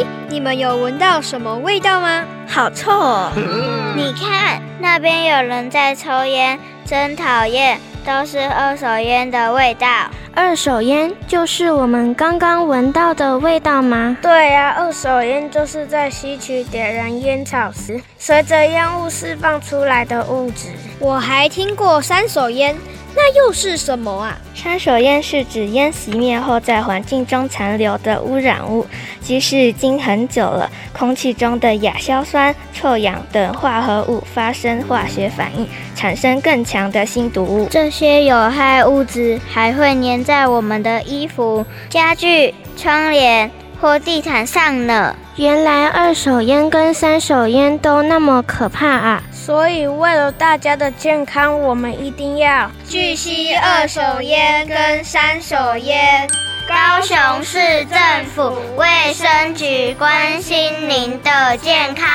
咦，你们有闻到什么味道吗？好臭哦！你看那边有人在抽烟，真讨厌，都是二手烟的味道。二手烟就是我们刚刚闻到的味道吗？对呀、啊，二手烟就是在吸取点燃烟草时，随着烟雾释放出来的物质。我还听过三手烟，那又是什么啊？杀手烟是指烟熄灭后在环境中残留的污染物，即使已经很久了，空气中的亚硝酸、臭氧等化合物发生化学反应，产生更强的新毒物。这些有害物质还会粘在我们的衣服、家具、窗帘或地毯上了。原来二手烟跟三手烟都那么可怕啊！所以为了大家的健康，我们一定要拒吸二手烟跟三手烟。高雄市政府卫生局关心您的健康。